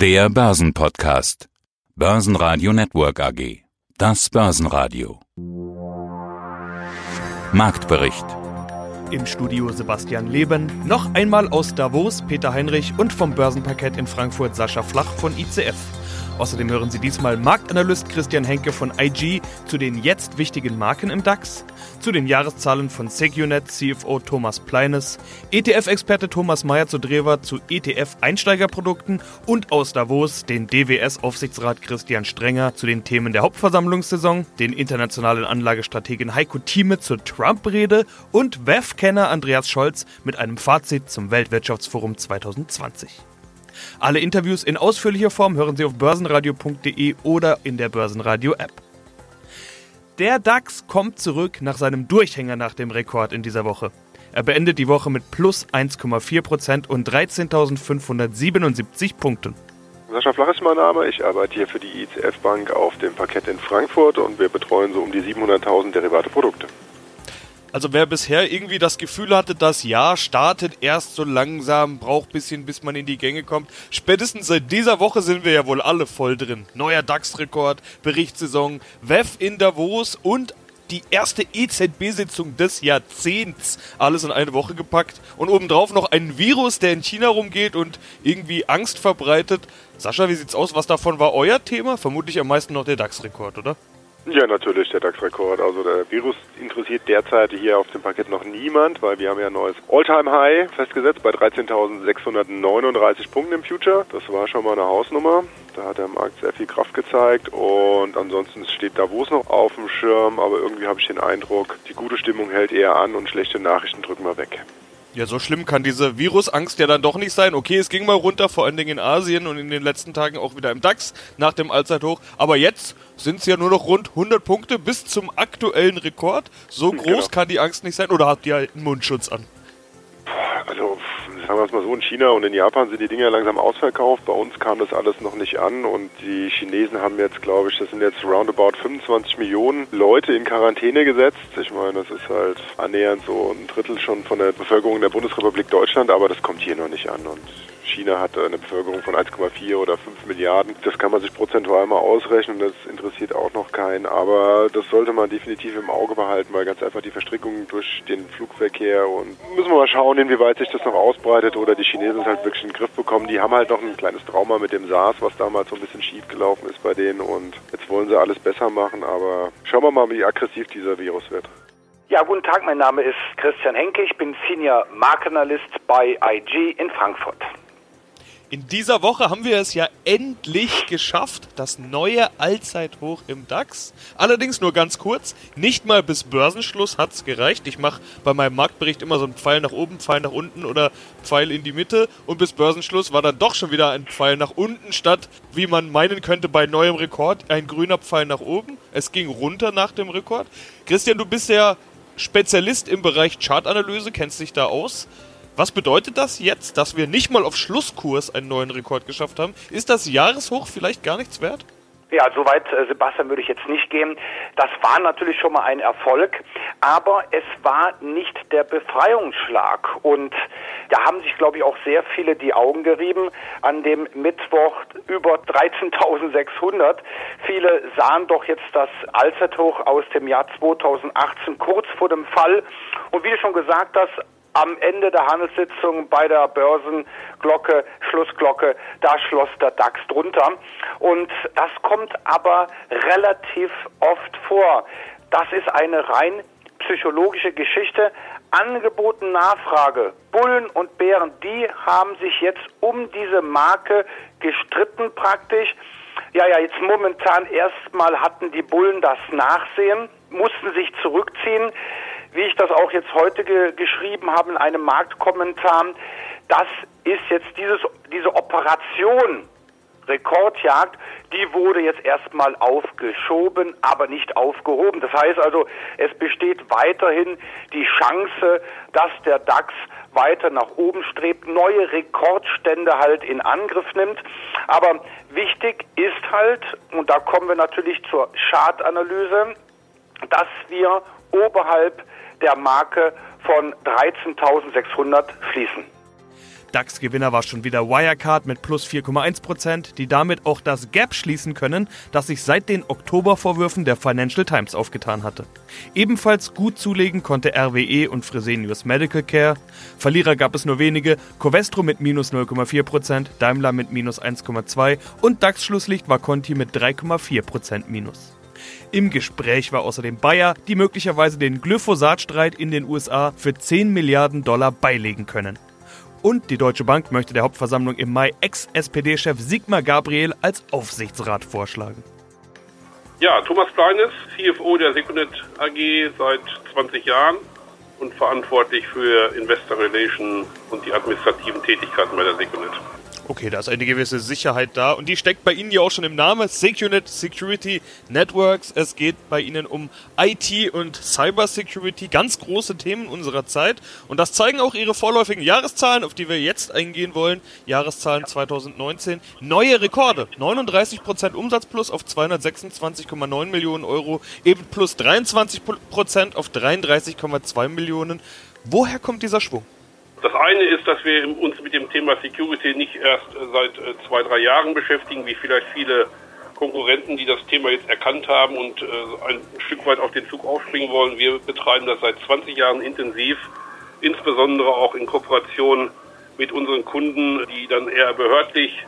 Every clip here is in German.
Der Börsenpodcast. Börsenradio Network AG. Das Börsenradio. Marktbericht. Im Studio Sebastian Leben, noch einmal aus Davos Peter Heinrich und vom Börsenparkett in Frankfurt Sascha Flach von ICF. Außerdem hören Sie diesmal Marktanalyst Christian Henke von IG zu den jetzt wichtigen Marken im DAX, zu den Jahreszahlen von Secunet CFO Thomas Pleines, ETF-Experte Thomas Meyer zu Drewer zu ETF-Einsteigerprodukten und aus Davos den DWS-Aufsichtsrat Christian Strenger zu den Themen der Hauptversammlungssaison, den internationalen Anlagestrategen Heiko Thieme zur Trump-Rede und WEF-Kenner Andreas Scholz mit einem Fazit zum Weltwirtschaftsforum 2020. Alle Interviews in ausführlicher Form hören Sie auf börsenradio.de oder in der Börsenradio-App. Der DAX kommt zurück nach seinem Durchhänger nach dem Rekord in dieser Woche. Er beendet die Woche mit plus 1,4% und 13.577 Punkten. Sascha Flach ist mein Name. Ich arbeite hier für die ICF Bank auf dem Parkett in Frankfurt und wir betreuen so um die 700.000 derivate Produkte. Also wer bisher irgendwie das Gefühl hatte, das Jahr startet erst so langsam, braucht bisschen, bis man in die Gänge kommt. Spätestens seit dieser Woche sind wir ja wohl alle voll drin. Neuer DAX-Rekord, Berichtssaison, WEF in Davos und die erste EZB-Sitzung des Jahrzehnts. Alles in eine Woche gepackt. Und obendrauf noch ein Virus, der in China rumgeht und irgendwie Angst verbreitet. Sascha, wie sieht's aus? Was davon war euer Thema? Vermutlich am meisten noch der DAX-Rekord, oder? Ja, natürlich der DAX-Rekord. Also der Virus interessiert derzeit hier auf dem Paket noch niemand, weil wir haben ja ein neues All-Time-High festgesetzt bei 13.639 Punkten im Future. Das war schon mal eine Hausnummer. Da hat der Markt sehr viel Kraft gezeigt und ansonsten steht Davos noch auf dem Schirm, aber irgendwie habe ich den Eindruck, die gute Stimmung hält eher an und schlechte Nachrichten drücken wir weg. Ja, so schlimm kann diese Virusangst ja dann doch nicht sein. Okay, es ging mal runter, vor allen Dingen in Asien und in den letzten Tagen auch wieder im DAX nach dem Allzeithoch. Aber jetzt sind es ja nur noch rund 100 Punkte bis zum aktuellen Rekord. So groß genau. kann die Angst nicht sein. Oder habt ihr halt einen Mundschutz an? Also sagen wir es mal so, in China und in Japan sind die Dinge langsam ausverkauft. Bei uns kam das alles noch nicht an und die Chinesen haben jetzt, glaube ich, das sind jetzt roundabout 25 Millionen Leute in Quarantäne gesetzt. Ich meine, das ist halt annähernd so ein Drittel schon von der Bevölkerung der Bundesrepublik Deutschland, aber das kommt hier noch nicht an und China hat eine Bevölkerung von 1,4 oder 5 Milliarden. Das kann man sich prozentual mal ausrechnen, das interessiert auch noch keinen, aber das sollte man definitiv im Auge behalten, weil ganz einfach die Verstrickung durch den Flugverkehr und müssen wir mal schauen, inwieweit sich das noch ausbreitet oder die Chinesen es halt wirklich in den Griff bekommen. Die haben halt noch ein kleines Trauma mit dem SARS, was damals so ein bisschen schief gelaufen ist bei denen und jetzt wollen sie alles besser machen, aber schauen wir mal, wie aggressiv dieser Virus wird. Ja, guten Tag, mein Name ist Christian Henke, ich bin Senior Markenanalyst bei IG in Frankfurt. In dieser Woche haben wir es ja endlich geschafft, das neue Allzeithoch im DAX. Allerdings nur ganz kurz, nicht mal bis Börsenschluss hat es gereicht. Ich mache bei meinem Marktbericht immer so einen Pfeil nach oben, Pfeil nach unten oder Pfeil in die Mitte. Und bis Börsenschluss war dann doch schon wieder ein Pfeil nach unten, statt, wie man meinen könnte, bei neuem Rekord, ein grüner Pfeil nach oben. Es ging runter nach dem Rekord. Christian, du bist ja Spezialist im Bereich Chartanalyse, kennst dich da aus. Was bedeutet das jetzt, dass wir nicht mal auf Schlusskurs einen neuen Rekord geschafft haben? Ist das Jahreshoch vielleicht gar nichts wert? Ja, soweit, äh, Sebastian, würde ich jetzt nicht gehen. Das war natürlich schon mal ein Erfolg, aber es war nicht der Befreiungsschlag. Und da haben sich, glaube ich, auch sehr viele die Augen gerieben an dem Mittwoch über 13.600. Viele sahen doch jetzt das Allzeithoch aus dem Jahr 2018 kurz vor dem Fall. Und wie du schon gesagt hast, am Ende der Handelssitzung bei der Börsenglocke, Schlussglocke, da schloss der DAX drunter. Und das kommt aber relativ oft vor. Das ist eine rein psychologische Geschichte. Angeboten Nachfrage. Bullen und Bären, die haben sich jetzt um diese Marke gestritten praktisch. Ja, ja, jetzt momentan erstmal hatten die Bullen das Nachsehen, mussten sich zurückziehen wie ich das auch jetzt heute ge geschrieben habe in einem Marktkommentar, das ist jetzt dieses, diese Operation Rekordjagd, die wurde jetzt erstmal aufgeschoben, aber nicht aufgehoben. Das heißt also, es besteht weiterhin die Chance, dass der DAX weiter nach oben strebt, neue Rekordstände halt in Angriff nimmt. Aber wichtig ist halt, und da kommen wir natürlich zur Chartanalyse, dass wir oberhalb der Marke von 13.600 fließen. DAX-Gewinner war schon wieder Wirecard mit plus 4,1%, die damit auch das Gap schließen können, das sich seit den Oktobervorwürfen der Financial Times aufgetan hatte. Ebenfalls gut zulegen konnte RWE und Fresenius Medical Care. Verlierer gab es nur wenige, Covestro mit minus 0,4%, Daimler mit minus 1,2% und DAX-Schlusslicht war Conti mit 3,4% minus. Im Gespräch war außerdem Bayer, die möglicherweise den Glyphosat-Streit in den USA für 10 Milliarden Dollar beilegen können. Und die Deutsche Bank möchte der Hauptversammlung im Mai Ex-SPD-Chef Sigmar Gabriel als Aufsichtsrat vorschlagen. Ja, Thomas Kleines, CFO der Secunet AG seit 20 Jahren und verantwortlich für Investor Relation und die administrativen Tätigkeiten bei der Secunet. Okay, da ist eine gewisse Sicherheit da und die steckt bei Ihnen ja auch schon im Namen. Secunet Security Networks. Es geht bei Ihnen um IT und Cyber Security, ganz große Themen unserer Zeit. Und das zeigen auch Ihre vorläufigen Jahreszahlen, auf die wir jetzt eingehen wollen. Jahreszahlen 2019. Neue Rekorde. 39% Umsatz plus auf 226,9 Millionen Euro. Eben plus 23% auf 33,2 Millionen. Woher kommt dieser Schwung? Das eine ist, dass wir uns mit dem Thema Security nicht erst seit äh, zwei, drei Jahren beschäftigen, wie vielleicht viele Konkurrenten, die das Thema jetzt erkannt haben und äh, ein Stück weit auf den Zug aufspringen wollen. Wir betreiben das seit 20 Jahren intensiv, insbesondere auch in Kooperation mit unseren Kunden, die dann eher behördlich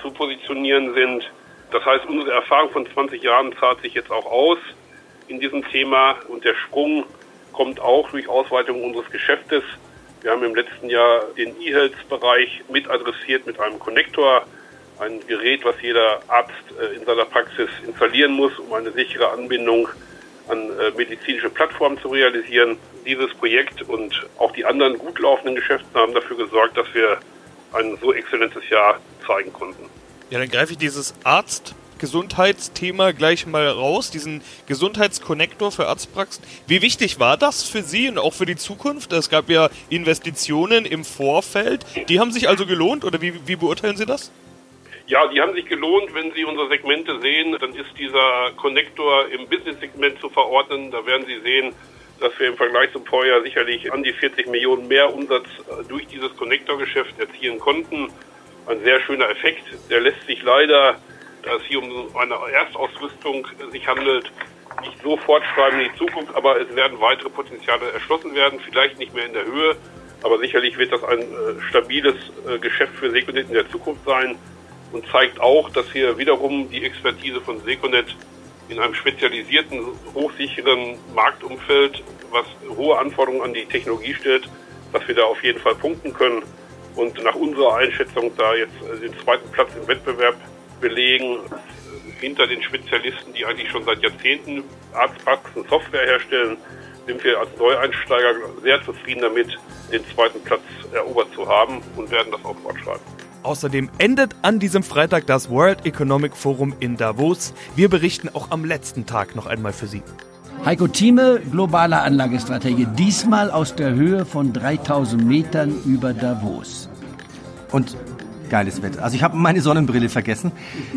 zu positionieren sind. Das heißt, unsere Erfahrung von 20 Jahren zahlt sich jetzt auch aus in diesem Thema und der Sprung kommt auch durch Ausweitung unseres Geschäftes. Wir haben im letzten Jahr den E-Health-Bereich mit adressiert mit einem Connector, ein Gerät, was jeder Arzt äh, in seiner Praxis installieren muss, um eine sichere Anbindung an äh, medizinische Plattformen zu realisieren. Dieses Projekt und auch die anderen gut laufenden Geschäfte haben dafür gesorgt, dass wir ein so exzellentes Jahr zeigen konnten. Ja, dann greife ich dieses Arzt Gesundheitsthema gleich mal raus, diesen Gesundheitskonnektor für Arztpraxen. Wie wichtig war das für Sie und auch für die Zukunft? Es gab ja Investitionen im Vorfeld. Die haben sich also gelohnt oder wie, wie beurteilen Sie das? Ja, die haben sich gelohnt. Wenn Sie unsere Segmente sehen, dann ist dieser Konnektor im Business-Segment zu verordnen. Da werden Sie sehen, dass wir im Vergleich zum Vorjahr sicherlich an die 40 Millionen mehr Umsatz durch dieses Konnektorgeschäft erzielen konnten. Ein sehr schöner Effekt. Der lässt sich leider da es hier um eine Erstausrüstung sich handelt, nicht so fortschreiben in die Zukunft, aber es werden weitere Potenziale erschlossen werden, vielleicht nicht mehr in der Höhe, aber sicherlich wird das ein äh, stabiles äh, Geschäft für Seconet in der Zukunft sein und zeigt auch, dass hier wiederum die Expertise von Seconet in einem spezialisierten, hochsicheren Marktumfeld, was hohe Anforderungen an die Technologie stellt, dass wir da auf jeden Fall punkten können und nach unserer Einschätzung da jetzt äh, den zweiten Platz im Wettbewerb belegen hinter den Spezialisten, die eigentlich schon seit Jahrzehnten Arztpraxen Software herstellen, sind wir als Neueinsteiger sehr zufrieden damit, den zweiten Platz erobert zu haben und werden das auch fortschreiben. Außerdem endet an diesem Freitag das World Economic Forum in Davos. Wir berichten auch am letzten Tag noch einmal für Sie. Heiko Thieme, globale Anlagestrategie, diesmal aus der Höhe von 3000 Metern über Davos. Und geiles Wetter. Also ich habe meine Sonnenbrille vergessen.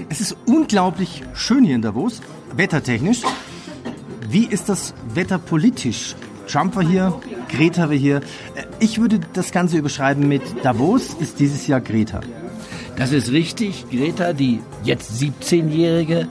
Es ist unglaublich schön hier in Davos, wettertechnisch. Wie ist das Wetter politisch? Trump war hier, Greta war hier. Äh, ich würde das Ganze überschreiben mit Davos ist dieses Jahr Greta. Das ist richtig. Greta, die jetzt 17-Jährige,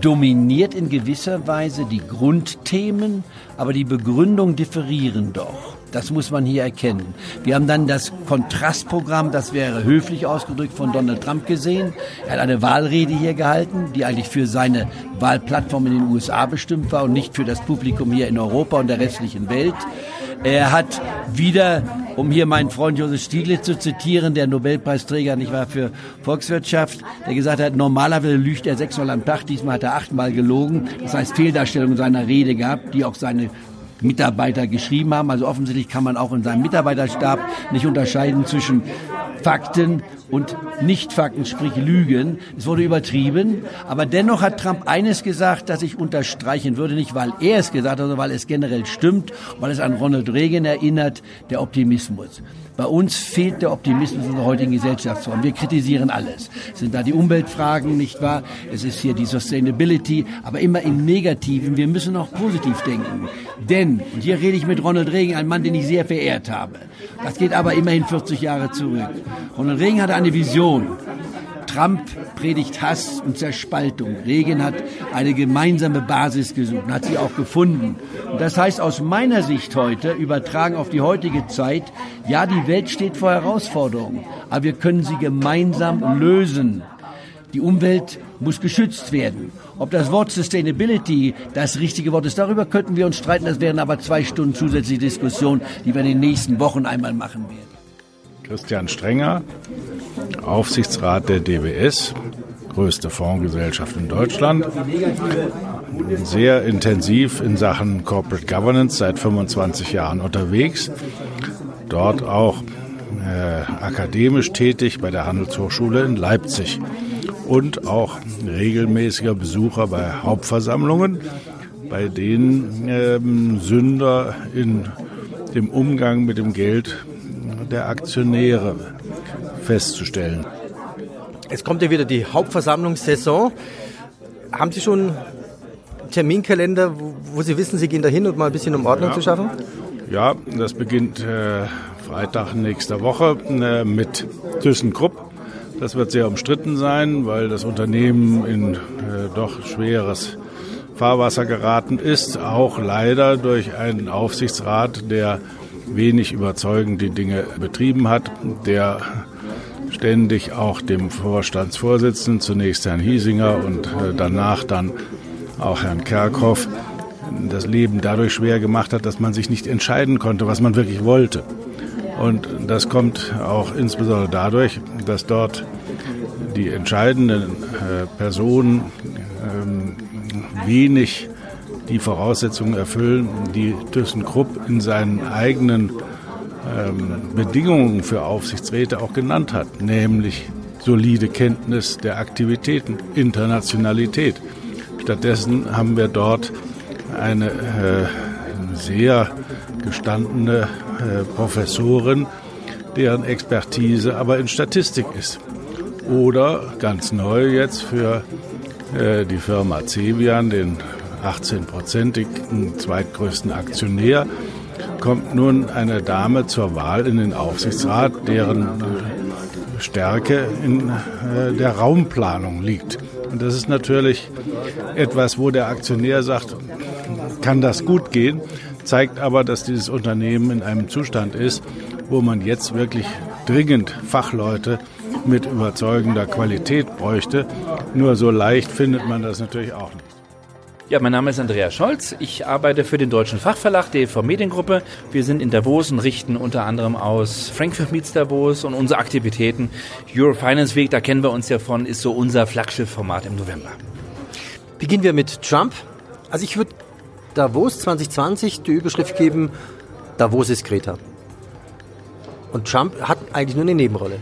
dominiert in gewisser Weise die Grundthemen, aber die Begründungen differieren doch. Das muss man hier erkennen. Wir haben dann das Kontrastprogramm, das wäre höflich ausgedrückt, von Donald Trump gesehen. Er hat eine Wahlrede hier gehalten, die eigentlich für seine Wahlplattform in den USA bestimmt war und nicht für das Publikum hier in Europa und der restlichen Welt. Er hat wieder, um hier meinen Freund Josef Stiglitz zu zitieren, der Nobelpreisträger nicht wahr, für Volkswirtschaft, der gesagt hat, normalerweise lügt er sechsmal am Tag, diesmal hat er achtmal gelogen. Das heißt, Fehldarstellung seiner Rede gehabt, die auch seine Mitarbeiter geschrieben haben. Also offensichtlich kann man auch in seinem Mitarbeiterstab nicht unterscheiden zwischen Fakten und Nicht-Fakten, sprich Lügen. Es wurde übertrieben, aber dennoch hat Trump eines gesagt, das ich unterstreichen würde, nicht weil er es gesagt hat, sondern weil es generell stimmt, weil es an Ronald Reagan erinnert, der Optimismus. Bei uns fehlt der Optimismus in der heutigen Gesellschaftsform. Wir kritisieren alles. Es sind da die Umweltfragen, nicht wahr? Es ist hier die Sustainability, aber immer im Negativen. Wir müssen auch positiv denken. Denn, und hier rede ich mit Ronald Reagan, ein Mann, den ich sehr verehrt habe. Das geht aber immerhin 40 Jahre zurück. Ronald Reagan hatte eine Vision. Trump predigt Hass und Zerspaltung. Reagan hat eine gemeinsame Basis gesucht und hat sie auch gefunden. Und das heißt aus meiner Sicht heute, übertragen auf die heutige Zeit, ja, die Welt steht vor Herausforderungen, aber wir können sie gemeinsam lösen. Die Umwelt muss geschützt werden. Ob das Wort Sustainability das richtige Wort ist, darüber könnten wir uns streiten. Das wären aber zwei Stunden zusätzliche Diskussion, die wir in den nächsten Wochen einmal machen werden. Christian Strenger, Aufsichtsrat der DWS, größte Fondsgesellschaft in Deutschland. Sehr intensiv in Sachen Corporate Governance seit 25 Jahren unterwegs. Dort auch äh, akademisch tätig bei der Handelshochschule in Leipzig und auch regelmäßiger Besucher bei Hauptversammlungen, bei denen ähm, Sünder in dem Umgang mit dem Geld der Aktionäre festzustellen. Jetzt kommt ja wieder die Hauptversammlungssaison. Haben Sie schon einen Terminkalender, wo, Sie wissen, Sie gehen dahin, um mal ein bisschen um Ordnung ja. zu schaffen? Ja, das beginnt äh, Freitag nächster Woche äh, mit ThyssenKrupp. Das wird sehr umstritten sein, weil das Unternehmen in äh, doch schweres Fahrwasser geraten ist, auch leider durch einen Aufsichtsrat, der wenig überzeugend die Dinge betrieben hat, der ständig auch dem Vorstandsvorsitzenden, zunächst Herrn Hiesinger und äh, danach dann auch Herrn Kerkhoff, das Leben dadurch schwer gemacht hat, dass man sich nicht entscheiden konnte, was man wirklich wollte. Und das kommt auch insbesondere dadurch, dass dort die entscheidenden äh, Personen ähm, wenig die Voraussetzungen erfüllen, die ThyssenKrupp in seinen eigenen ähm, Bedingungen für Aufsichtsräte auch genannt hat, nämlich solide Kenntnis der Aktivitäten, Internationalität. Stattdessen haben wir dort eine äh, sehr gestandene äh, Professorin, deren Expertise aber in Statistik ist. Oder ganz neu jetzt für äh, die Firma Cevian, den 18-prozentigen zweitgrößten Aktionär, kommt nun eine Dame zur Wahl in den Aufsichtsrat, deren Stärke in äh, der Raumplanung liegt. Und das ist natürlich etwas, wo der Aktionär sagt, kann das gut gehen, zeigt aber, dass dieses Unternehmen in einem Zustand ist, wo man jetzt wirklich dringend Fachleute mit überzeugender Qualität bräuchte. Nur so leicht findet man das natürlich auch nicht. Ja, mein Name ist Andreas Scholz. Ich arbeite für den Deutschen Fachverlag DV Mediengruppe. Wir sind in Davos und richten unter anderem aus Frankfurt Meets Davos und unsere Aktivitäten. Eurofinance Week, da kennen wir uns ja von, ist so unser Flaggschiffformat im November. Beginnen wir mit Trump. Also ich würde Davos 2020 die Überschrift geben, Davos ist Greta. Und Trump hat eigentlich nur eine Nebenrolle.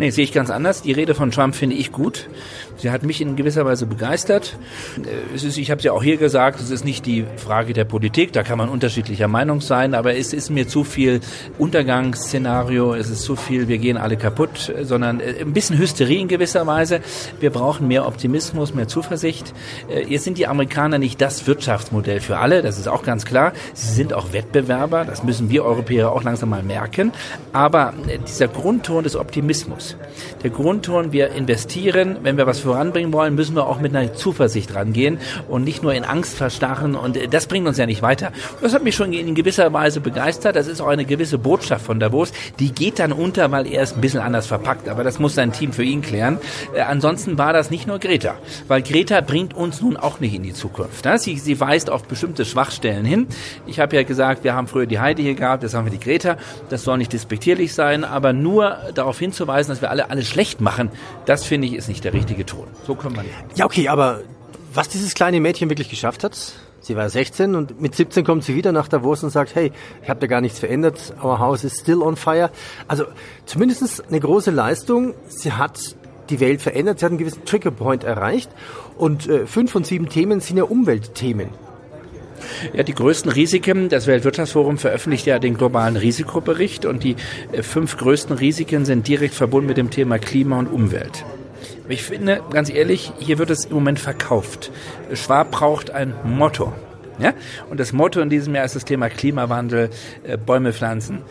Nee, sehe ich ganz anders. Die Rede von Trump finde ich gut. Sie hat mich in gewisser Weise begeistert. Äh, es ist, ich habe es ja auch hier gesagt, es ist nicht die Frage der Politik, da kann man unterschiedlicher Meinung sein, aber es ist mir zu viel Untergangsszenario, es ist zu viel, wir gehen alle kaputt, sondern äh, ein bisschen Hysterie in gewisser Weise. Wir brauchen mehr Optimismus, mehr Zuversicht. Äh, jetzt sind die Amerikaner nicht das Wirtschaftsmodell für alle, das ist auch ganz klar. Sie sind auch Wettbewerber, das müssen wir Europäer auch langsam mal merken. Aber dieser Grundton des Optimismus, der Grundton, wir investieren, wenn wir was voranbringen wollen, müssen wir auch mit einer Zuversicht rangehen und nicht nur in Angst verstarren und das bringt uns ja nicht weiter. Das hat mich schon in gewisser Weise begeistert. Das ist auch eine gewisse Botschaft von Davos. Die geht dann unter, weil er es ein bisschen anders verpackt, aber das muss sein Team für ihn klären. Äh, ansonsten war das nicht nur Greta, weil Greta bringt uns nun auch nicht in die Zukunft. Ne? Sie, sie weist auf bestimmte Schwachstellen hin. Ich habe ja gesagt, wir haben früher die Heidi hier gehabt, jetzt haben wir die Greta. Das soll nicht despektierlich sein, aber nur darauf hinzuweisen, dass dass wir alle alles schlecht machen, das finde ich ist nicht der richtige Ton. So können wir nicht. Ja, okay, aber was dieses kleine Mädchen wirklich geschafft hat, Sie war 16 und mit 17 kommt sie wieder nach Davos und sagt, hey, ich habe da gar nichts verändert, our house is still on fire. Also zumindest eine große Leistung. Sie hat die Welt verändert, sie hat einen gewissen Triggerpoint erreicht und äh, fünf von sieben Themen sind ja Umweltthemen. Ja, die größten Risiken, das Weltwirtschaftsforum veröffentlicht ja den globalen Risikobericht und die äh, fünf größten Risiken sind direkt verbunden mit dem Thema Klima und Umwelt. Ich finde, ganz ehrlich, hier wird es im Moment verkauft. Schwab braucht ein Motto. Ja? Und das Motto in diesem Jahr ist das Thema Klimawandel, äh, Bäume pflanzen.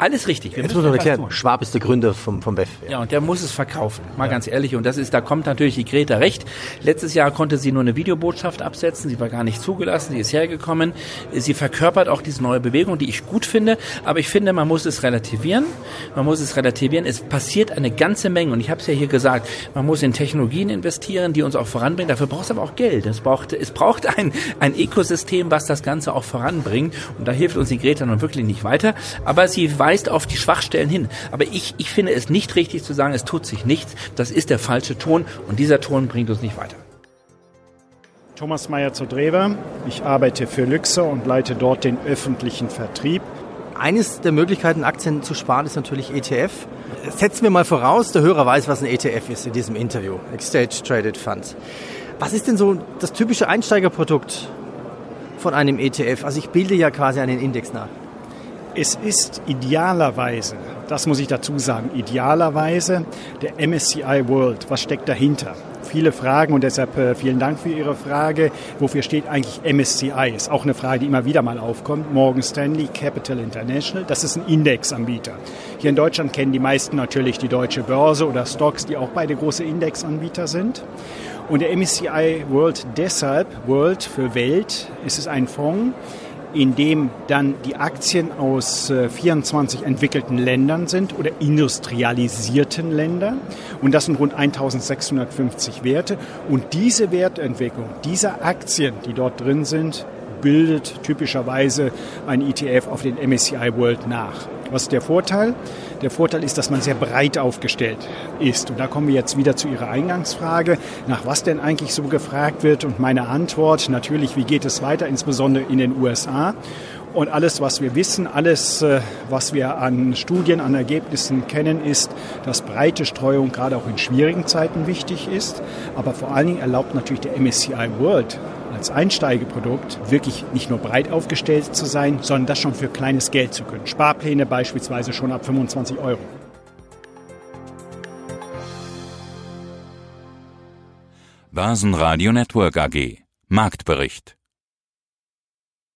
Alles richtig. Wir Jetzt muss man erklären, Schwab ist der Gründer vom, vom BEF. Ja. ja, und der muss es verkaufen, mal ja. ganz ehrlich. Und das ist, da kommt natürlich die Greta recht. Letztes Jahr konnte sie nur eine Videobotschaft absetzen, sie war gar nicht zugelassen, sie ist hergekommen. Sie verkörpert auch diese neue Bewegung, die ich gut finde. Aber ich finde, man muss es relativieren. Man muss es relativieren. Es passiert eine ganze Menge. Und ich habe es ja hier gesagt, man muss in Technologien investieren, die uns auch voranbringen. Dafür braucht es aber auch Geld. Es braucht, es braucht ein, ein Ökosystem, was das Ganze auch voranbringt. Und da hilft uns die Greta nun wirklich nicht weiter. Aber sie weiß, weist auf die Schwachstellen hin. Aber ich, ich finde es nicht richtig zu sagen, es tut sich nichts. Das ist der falsche Ton und dieser Ton bringt uns nicht weiter. Thomas Meyer zu Drewer. Ich arbeite für Luxor und leite dort den öffentlichen Vertrieb. Eines der Möglichkeiten, Aktien zu sparen, ist natürlich ETF. Setzen wir mal voraus, der Hörer weiß, was ein ETF ist in diesem Interview. Exchange Traded Funds. Was ist denn so das typische Einsteigerprodukt von einem ETF? Also ich bilde ja quasi einen Index nach. Es ist idealerweise, das muss ich dazu sagen, idealerweise der MSCI World. Was steckt dahinter? Viele Fragen und deshalb äh, vielen Dank für Ihre Frage. Wofür steht eigentlich MSCI? Ist auch eine Frage, die immer wieder mal aufkommt. Morgan Stanley Capital International, das ist ein Indexanbieter. Hier in Deutschland kennen die meisten natürlich die Deutsche Börse oder Stocks, die auch beide große Indexanbieter sind. Und der MSCI World deshalb, World für Welt, ist es ein Fonds, in dem dann die Aktien aus 24 äh, entwickelten Ländern sind oder industrialisierten Ländern. Und das sind rund 1650 Werte. Und diese Wertentwicklung dieser Aktien, die dort drin sind, bildet typischerweise ein ETF auf den MSCI World nach. Was ist der Vorteil? Der Vorteil ist, dass man sehr breit aufgestellt ist. Und da kommen wir jetzt wieder zu Ihrer Eingangsfrage, nach was denn eigentlich so gefragt wird. Und meine Antwort natürlich, wie geht es weiter, insbesondere in den USA. Und alles, was wir wissen, alles, äh, was wir an Studien, an Ergebnissen kennen, ist, dass breite Streuung gerade auch in schwierigen Zeiten wichtig ist. Aber vor allen Dingen erlaubt natürlich der MSCI World als Einsteigeprodukt wirklich nicht nur breit aufgestellt zu sein, sondern das schon für kleines Geld zu können. Sparpläne beispielsweise schon ab 25 Euro. Basen Radio Network AG Marktbericht